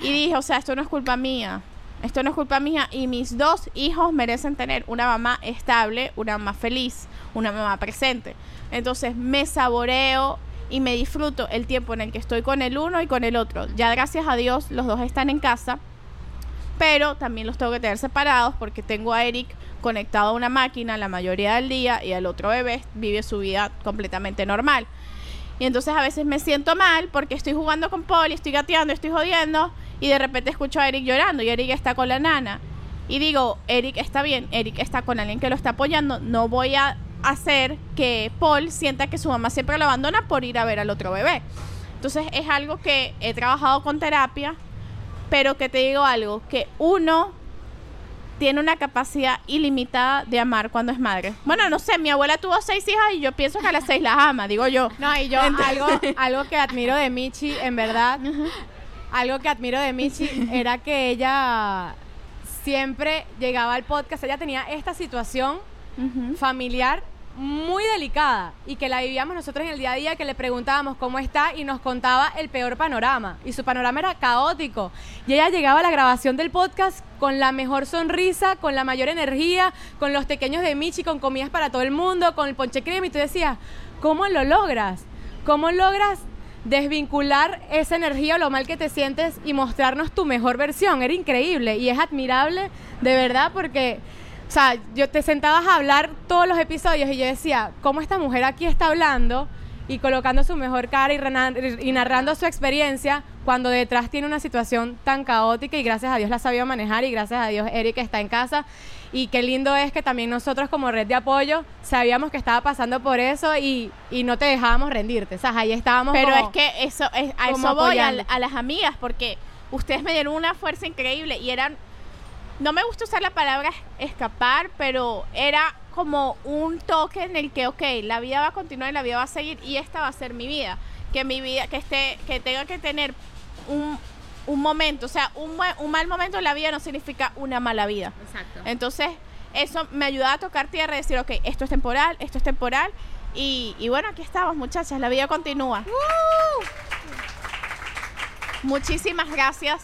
y dije, o sea, esto no es culpa mía. Esto no es culpa mía y mis dos hijos merecen tener una mamá estable, una mamá feliz, una mamá presente. Entonces me saboreo y me disfruto el tiempo en el que estoy con el uno y con el otro. Ya gracias a Dios los dos están en casa, pero también los tengo que tener separados porque tengo a Eric conectado a una máquina la mayoría del día y el otro bebé vive su vida completamente normal. Y entonces a veces me siento mal porque estoy jugando con Polly, estoy gateando, estoy jodiendo y de repente escucho a Eric llorando y Eric está con la nana. Y digo, Eric está bien, Eric está con alguien que lo está apoyando, no voy a hacer que Paul sienta que su mamá siempre lo abandona por ir a ver al otro bebé. Entonces es algo que he trabajado con terapia, pero que te digo algo, que uno tiene una capacidad ilimitada de amar cuando es madre. Bueno, no sé, mi abuela tuvo seis hijas y yo pienso que a las seis las ama, digo yo. No, y yo Entonces- algo, [laughs] algo que admiro de Michi, en verdad, algo que admiro de Michi era que ella siempre llegaba al podcast, ella tenía esta situación familiar muy delicada y que la vivíamos nosotros en el día a día, que le preguntábamos cómo está y nos contaba el peor panorama. Y su panorama era caótico. Y ella llegaba a la grabación del podcast con la mejor sonrisa, con la mayor energía, con los pequeños de Michi, con comidas para todo el mundo, con el ponche crema. Y tú decías, ¿cómo lo logras? ¿Cómo logras desvincular esa energía o lo mal que te sientes y mostrarnos tu mejor versión? Era increíble y es admirable, de verdad, porque... O sea, yo te sentabas a hablar todos los episodios y yo decía, ¿cómo esta mujer aquí está hablando y colocando su mejor cara y, narrando su experiencia cuando detrás tiene una situación tan caótica y gracias a Dios la sabido manejar y gracias a Dios Eric está en casa y qué lindo es que también nosotros como red de apoyo sabíamos que estaba pasando por eso y, y no te dejábamos rendirte, o sea, ahí estábamos Pero como- es que eso es, a eso voy a las amigas porque ustedes me dieron una fuerza increíble y eran no me gusta usar la palabra es- escapar, pero era como un toque en el que ok, la vida va a continuar y la vida va a seguir y esta va a ser mi vida, que mi vida que esté que tenga que tener un un momento, o sea, un, buen- un mal momento en la vida no significa una mala vida. Exacto. Entonces, eso me ayudaba a tocar tierra y decir, ok, esto es temporal, esto es temporal. Y, y bueno, aquí estamos, muchachas, la vida continúa. Muchísimas gracias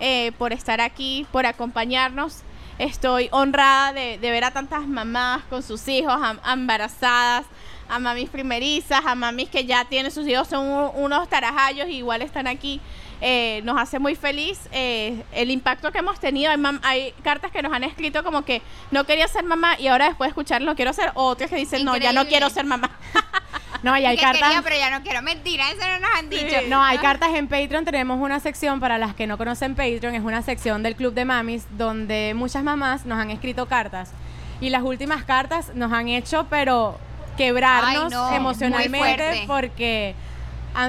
eh, por estar aquí, por acompañarnos. Estoy honrada de, ver a tantas mamás con sus hijos am- embarazadas, a mamis primerizas, a mamis que ya tienen sus hijos, son unos tarajallos y igual están aquí. Eh, nos hace muy feliz eh, el impacto que hemos tenido. Hay, cartas que nos han escrito como que no quería ser mamá y ahora después de escucharlo quiero ser. O otras que dicen, no, ya no quiero ser mamá. [laughs] No, y hay que cartas... quería, pero ya no quiero. Mentira, eso no nos han dicho. No, hay cartas en Patreon. Tenemos una sección para las que no conocen Patreon. Es una sección del Club de Mamis donde muchas mamás nos han escrito cartas. Y las últimas cartas nos han hecho, pero quebrarnos Ay, no, muy emocionalmente porque ah,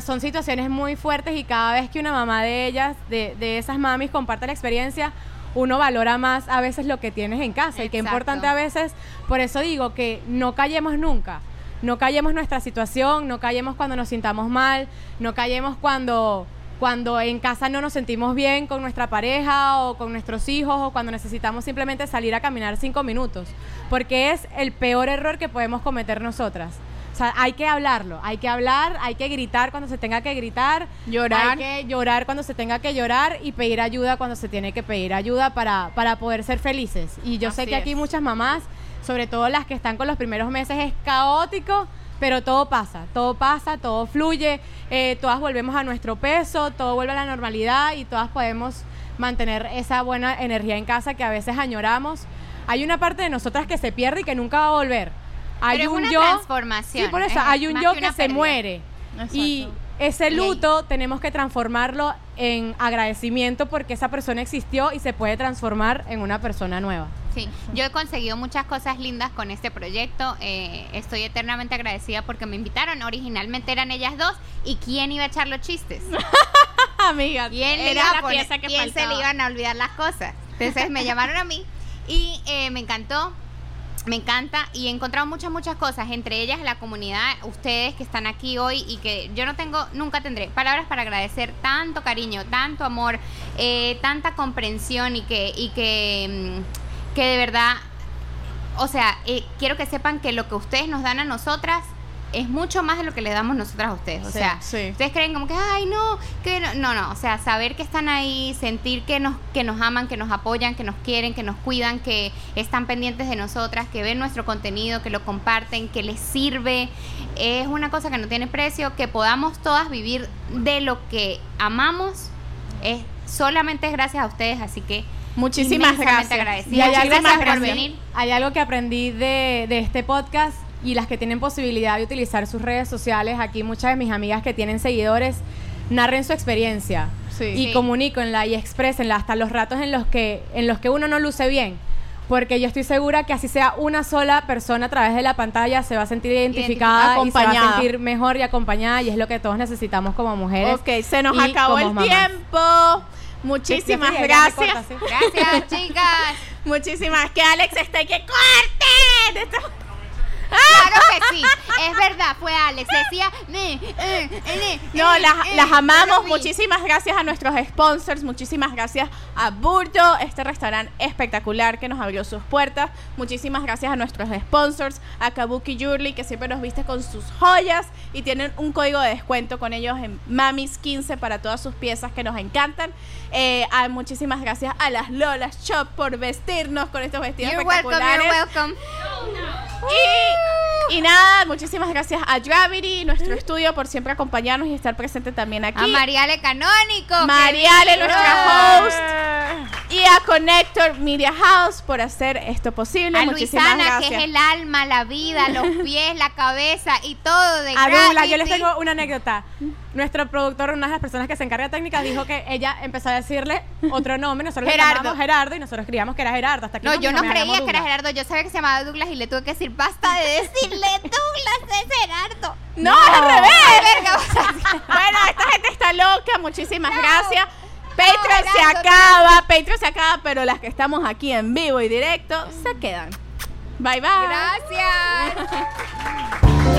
son situaciones muy fuertes y cada vez que una mamá de ellas, de, de esas mamis, comparte la experiencia, uno valora más a veces lo que tienes en casa. Y qué importante a veces, por eso digo que no callemos nunca. No callemos nuestra situación, no callemos cuando nos sintamos mal, no callemos cuando, cuando en casa no nos sentimos bien con nuestra pareja o con nuestros hijos o cuando necesitamos simplemente salir a caminar cinco minutos, porque es el peor error que podemos cometer nosotras. Sea, hay que hablarlo, hay que hablar, hay que gritar cuando se tenga que gritar, Llorar. hay que llorar cuando se tenga que llorar y pedir ayuda cuando se tiene que pedir ayuda para, para poder ser felices. Y yo sé que aquí muchas mamás, sobre todo las que están con los primeros meses, es caótico, pero todo pasa, todo pasa, todo fluye, eh, todas volvemos a nuestro peso, todo vuelve a la normalidad y todas podemos mantener esa buena energía en casa que a veces añoramos. Hay una parte de nosotras que se pierde y que nunca va a volver. Hay Pero es un una yo, transformación, Sí, por eso es hay un yo que que, se pérdida. muere. Y ese luto tenemos que transformarlo en agradecimiento porque esa persona existió y se puede transformar en una persona nueva. Sí, yo he conseguido muchas cosas lindas con este proyecto. eh, estoy eternamente agradecida porque me invitaron. Originalmente eran ellas dos. ¿Y quién iba a echar los chistes? [laughs] Amiga, ¿Quién, era la poner- pieza que quién se le iban a olvidar las cosas? Entonces me llamaron a mí y eh, me encantó. Me encanta y he encontrado muchas, muchas cosas, entre ellas la comunidad, ustedes que están aquí hoy y que yo no tengo, nunca tendré palabras para agradecer tanto cariño, tanto amor, eh, tanta comprensión y que, y que, mm, que de verdad, o sea, eh, quiero que sepan que lo que ustedes nos dan a nosotras es mucho más de lo que le damos nosotras a ustedes. O Sí, sea, sí. ustedes creen como que, ay, no, que no, no, no, o sea, saber que están ahí, sentir que nos, que nos aman, que nos apoyan, que nos quieren, que nos cuidan, que están pendientes de nosotras, que ven nuestro contenido, que lo comparten, que les sirve, es una cosa que no tiene precio, que podamos todas vivir de lo que amamos, es solamente es gracias a ustedes, así que Muchísimas gracias. agradecida. Y hay que gracias por venir. hay algo que aprendí de, de este podcast y las que tienen posibilidad de utilizar sus redes sociales. Aquí muchas de mis amigas que tienen seguidores narren su experiencia Sí. y Sí. comuníquenla y exprésenla hasta los ratos en los que en los que uno no luce bien. Porque yo estoy segura que así sea una sola persona a través de la pantalla se va a sentir identificada y se va a sentir mejor y acompañada y es lo que todos necesitamos como mujeres. Ok, se nos y acabó el mamás. tiempo. Muchísimas gracias. ¿sí? Gracias, chicas. Muchísimas. Que Alex está y que corten. Claro que sí, es verdad, fue Alex, decía, "Ne, eh, eh, No, eh, las, eh", las amamos. Muchísimas gracias a nuestros sponsors. Muchísimas gracias a Burdo, este restaurante espectacular que nos abrió sus puertas. Muchísimas gracias a nuestros sponsors, a Kabuki Jewelry, que siempre nos viste con sus joyas y tienen un código de descuento con ellos en Mamis15 para todas sus piezas que nos encantan. Eh, a- muchísimas gracias a las Lolas Shop por vestirnos con estos vestidos You're welcome, espectaculares. you're welcome. Y, y nada, muchísimas gracias a Gravity, nuestro estudio, por siempre acompañarnos y estar presente también aquí. A Mariale Canónico. Mariale, nuestra host. Y a Connector Media House por hacer esto posible. A muchísimas Luisana, gracias. que es el alma, la vida, los pies, la cabeza y todo de A Douglas, yo les tengo una anécdota. Nuestro productor, una de las personas que se encarga de técnicas, dijo que ella empezó a decirle otro nombre. Nosotros Gerardo. le llamábamos Gerardo y nosotros creíamos que era Gerardo. Hasta que No, yo no creía que era. Gerardo, yo sabía que se llamaba Douglas y le tuve que decir, basta de decirle Douglas, es Gerardo. No, al revés. [laughs] Bueno, esta gente está loca. Muchísimas gracias. Patreon se acaba, Patreon se acaba, pero las que estamos aquí en vivo y directo se quedan. Bye bye. Gracias. [laughs]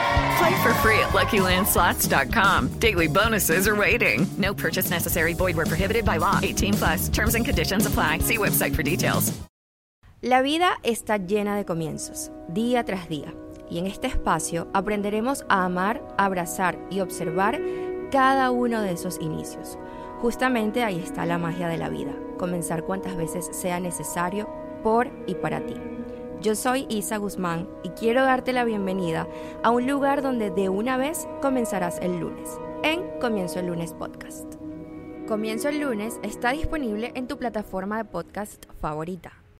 Play for free at LuckyLandSlots.com. Daily bonuses are waiting. No purchase necessary. Void were prohibited by law. 18 plus. Terms and conditions apply. See website for details. La vida está llena de comienzos, día tras día. Y en este espacio aprenderemos a amar, abrazar y observar cada uno de esos inicios. Justamente ahí está la magia de la vida, comenzar cuantas veces sea necesario por y para ti. Yo soy Isa Guzmán y quiero darte la bienvenida a un lugar donde de una vez comenzarás el lunes, en Comienzo el lunes podcast. Comienzo el lunes está disponible en tu plataforma de podcast favorita.